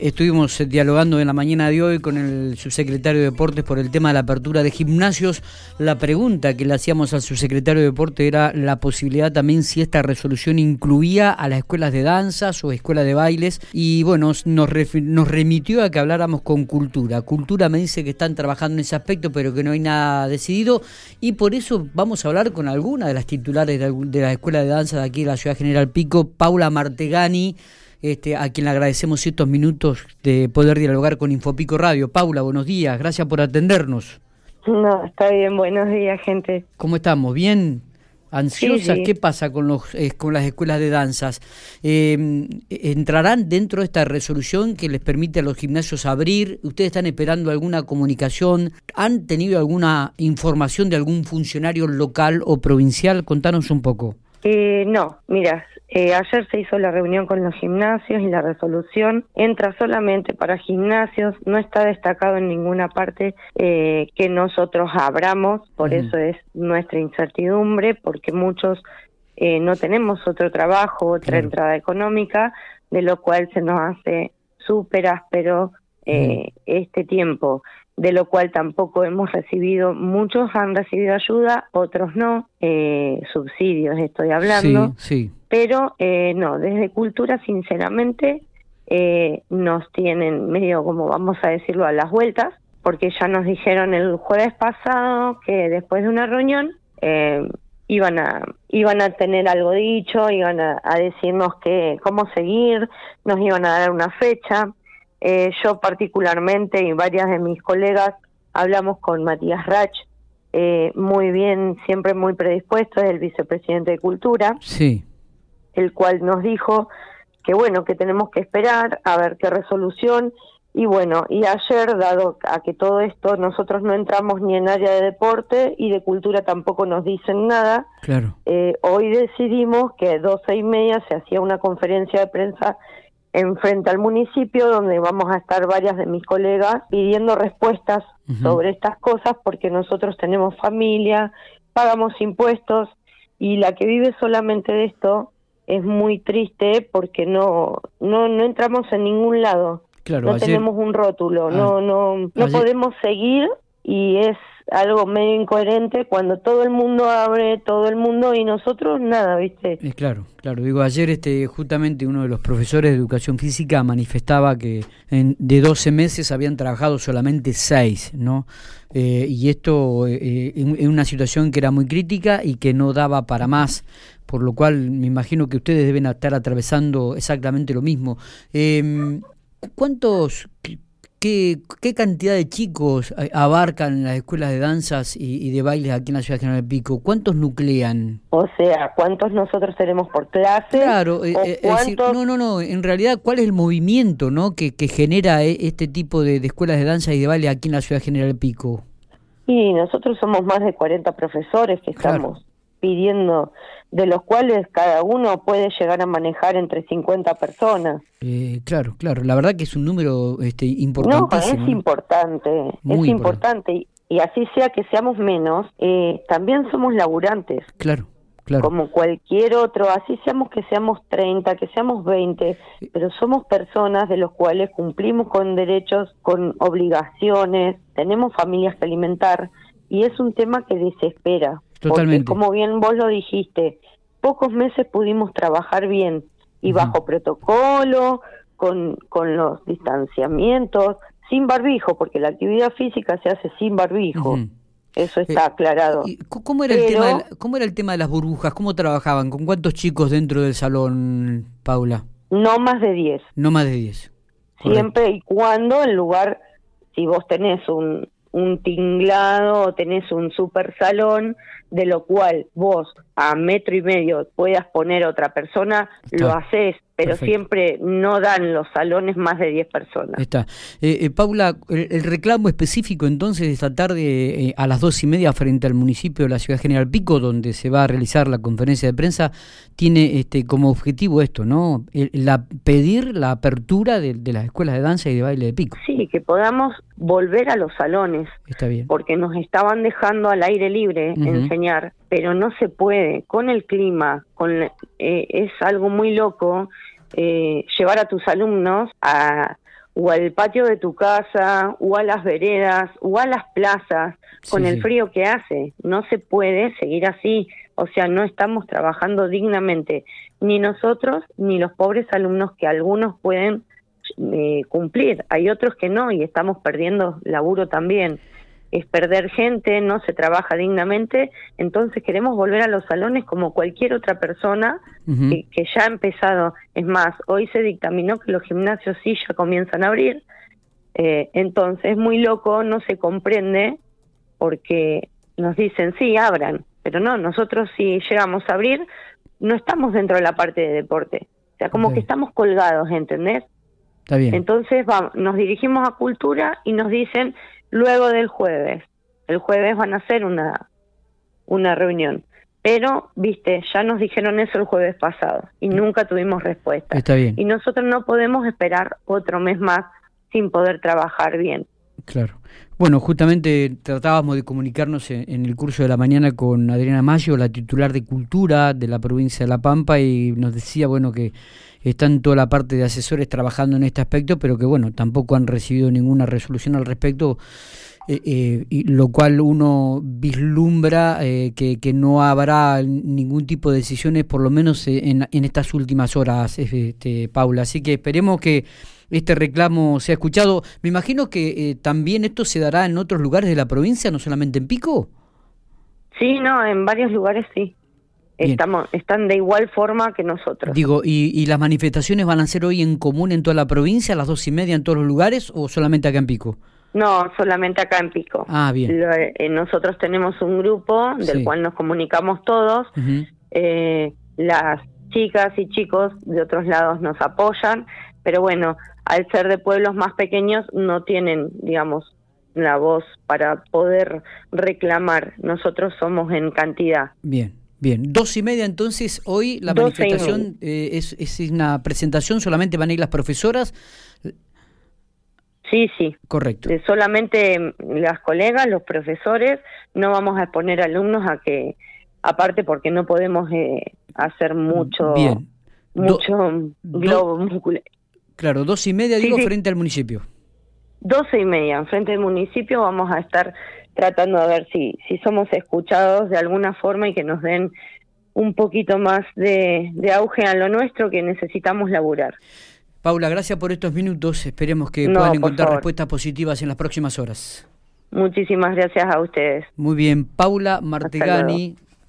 Estuvimos eh, dialogando en la mañana de hoy con el subsecretario de Deportes por el tema de la apertura de gimnasios. La pregunta que le hacíamos al subsecretario de Deportes era la posibilidad también si esta resolución incluía a las escuelas de danzas o escuelas de bailes. Y bueno, nos, nos remitió a que habláramos con Cultura. Cultura me dice que están trabajando en ese aspecto, pero que no hay nada decidido. Y por eso vamos a hablar con alguna de las titulares de, de la escuela de danza de aquí de la ciudad General Pico, Paula Martegani este, a quien le agradecemos estos minutos de poder dialogar con Infopico Radio. Paula, buenos días, gracias por atendernos. No, está bien, buenos días, gente. ¿Cómo estamos? ¿Bien? ¿Ansiosas? ¿Qué pasa con, los, eh, con las escuelas de danzas? Em, ¿Entrarán dentro de esta resolución que les permite a los gimnasios abrir? ¿Ustedes están esperando alguna comunicación? ¿Han tenido alguna información de algún funcionario local o provincial? Contanos un poco. Eh, no, mira, eh, ayer se hizo la reunión con los gimnasios y la resolución entra solamente para gimnasios, no está destacado en ninguna parte eh, que nosotros abramos, por eso es nuestra incertidumbre, porque muchos eh, no tenemos otro trabajo, otra entrada económica, de lo cual se nos hace súper áspero este tiempo de lo cual tampoco hemos recibido, muchos han recibido ayuda, otros no, eh, subsidios estoy hablando, sí, pero eh, no, desde cultura sinceramente eh, nos tienen medio como vamos a decirlo a las vueltas, porque ya nos dijeron el jueves pasado que después de una reunión iban a iban a tener algo dicho, iban a, a decirnos que cómo seguir, nos iban a dar una fecha eh, yo particularmente y varias de mis colegas hablamos con Matías Rach, eh, muy bien, siempre muy predispuesto, es el vicepresidente de Cultura, sí. El cual nos dijo que bueno, que tenemos que esperar a ver qué resolución. Y bueno, y ayer, dado a que todo esto, nosotros no entramos ni en área de deporte y de cultura tampoco nos dicen nada, claro. Eh, hoy decidimos que doce y media se hacía una conferencia de prensa enfrente al municipio donde vamos a estar varias de mis colegas pidiendo respuestas sobre estas cosas porque nosotros tenemos familia, pagamos impuestos y la que vive solamente de esto es muy triste porque no no no entramos en ningún lado. no tenemos un rótulo, ah, no no no podemos seguir y es algo medio incoherente cuando todo el mundo abre, todo el mundo y nosotros nada, ¿viste? Es claro, claro. Digo, ayer este justamente uno de los profesores de educación física manifestaba que en, de 12 meses habían trabajado solamente 6, ¿no? Eh, y esto eh, en, una situación que era muy crítica y que no daba para más, por lo cual me imagino que ustedes deben estar atravesando exactamente lo mismo. Eh, ¿Cuántos ¿Qué, ¿Qué, cantidad de chicos abarcan las escuelas de danzas y, de bailes aquí en la ciudad de General Pico? ¿Cuántos nuclean? O sea, ¿cuántos nosotros tenemos por clase? Claro, eh, eh, es decir, no, no, no, en realidad, ¿cuál es el movimiento ¿no? que, que genera eh, este tipo de, escuelas de danza y de baile aquí en la ciudad de General Pico? Y nosotros somos más de 40 profesores que estamos pidiendo, de los cuales cada uno puede llegar a manejar entre 50 personas. Eh, claro, claro, la verdad que es un número este, importantísimo. No, es importante, es importante. Y, así sea que seamos menos, eh, también somos laburantes. Claro. Claro. como cualquier otro, así seamos que seamos 30, que seamos 20, pero somos personas de los cuales cumplimos con derechos, con obligaciones, tenemos familias que alimentar y es un tema que desespera. Totalmente. Porque, como bien vos lo dijiste, pocos meses pudimos trabajar bien y bajo protocolo, con, con los distanciamientos, sin barbijo, porque la actividad física se hace sin barbijo. Eso está eh, aclarado. ¿cómo, era el tema de, ¿Cómo era el tema de las burbujas? ¿Cómo trabajaban? ¿Con cuántos chicos dentro del salón, Paula? No más de 10. No más de 10. Siempre y cuando en lugar, si vos tenés un, un tinglado o tenés un super salón, de lo cual vos a metro y medio puedas poner otra persona, lo haces, pero siempre no dan los salones más de 10 personas. Está. Eh, eh, Paula, el, reclamo específico entonces esta tarde eh, a las dos y media frente al municipio de la Ciudad General Pico, donde se va a realizar la conferencia de prensa, tiene este como objetivo esto, ¿no? la pedir la apertura de, las escuelas de danza y de baile de Pico. Sí, que podamos volver a los salones. Está bien. Porque nos estaban dejando al aire libre enseñar, pero no se puede. Con el clima, con es algo muy loco eh, llevar a tus alumnos a o al patio de tu casa, o a las veredas, o a las plazas, con el frío que hace. No se puede seguir así. O sea, no estamos trabajando dignamente, ni nosotros, ni los pobres alumnos que algunos pueden eh, cumplir. Hay otros que no, y estamos perdiendo laburo también es perder gente, no se trabaja dignamente, entonces queremos volver a los salones como cualquier otra persona que, ya ha empezado. Es más, hoy se dictaminó que los gimnasios sí ya comienzan a abrir, eh, entonces es muy loco, no se comprende porque nos dicen sí, abran, pero no, nosotros si llegamos a abrir no estamos dentro de la parte de deporte, o sea, como que estamos colgados, ¿entendés? Está bien. Entonces vamos, nos dirigimos a cultura y nos dicen luego del jueves. El jueves van a hacer una, una reunión. Pero, viste, ya nos dijeron eso el jueves pasado y nunca tuvimos respuesta. Está bien. Y nosotros no podemos esperar otro mes más sin poder trabajar bien. Claro. Bueno, justamente tratábamos de comunicarnos en, el curso de la mañana con Adriana Mayo, la titular de Cultura de la provincia de La Pampa, y nos decía, bueno, que están toda la parte de asesores trabajando en este aspecto, pero que, bueno, tampoco han recibido ninguna resolución al respecto. Eh, eh, y lo cual uno vislumbra eh, que, que, no habrá ningún tipo de decisiones, por lo menos en, en estas últimas horas, este, Paula. Así que esperemos que este reclamo se ha escuchado. Me imagino que eh, también esto se dará en otros lugares de la provincia, no solamente en Pico. Sí, no, en varios lugares sí. Estamos, están de igual forma que nosotros. Digo, ¿y, las manifestaciones van a ser hoy en común en toda la provincia, a las dos y media en todos los lugares o solamente acá en Pico? No, solamente acá en Pico. Ah, bien. Eh, nosotros tenemos un grupo del cual nos comunicamos todos. eh, las chicas y chicos de otros lados nos apoyan, pero bueno, al ser de pueblos más pequeños no tienen, digamos, la voz para poder reclamar. Nosotros somos en cantidad. Bien. Bien, dos y media entonces, hoy la manifestación eh, es, es una presentación, solamente van a ir las profesoras. Sí, sí. Correcto. Eh, solamente las colegas, los profesores, no vamos a exponer alumnos a que, aparte porque no podemos eh, hacer mucho, Bien. mucho globo muscular. Claro, dos y media, digo, frente al municipio. Doce y media, frente al municipio vamos a estar tratando de ver si, si somos escuchados de alguna forma y que nos den un poquito más de, auge a lo nuestro que necesitamos laburar. Paula, gracias por estos minutos. Esperemos que puedan encontrar respuestas positivas en las próximas horas. Muchísimas gracias a ustedes. Muy bien, Paula Martegani.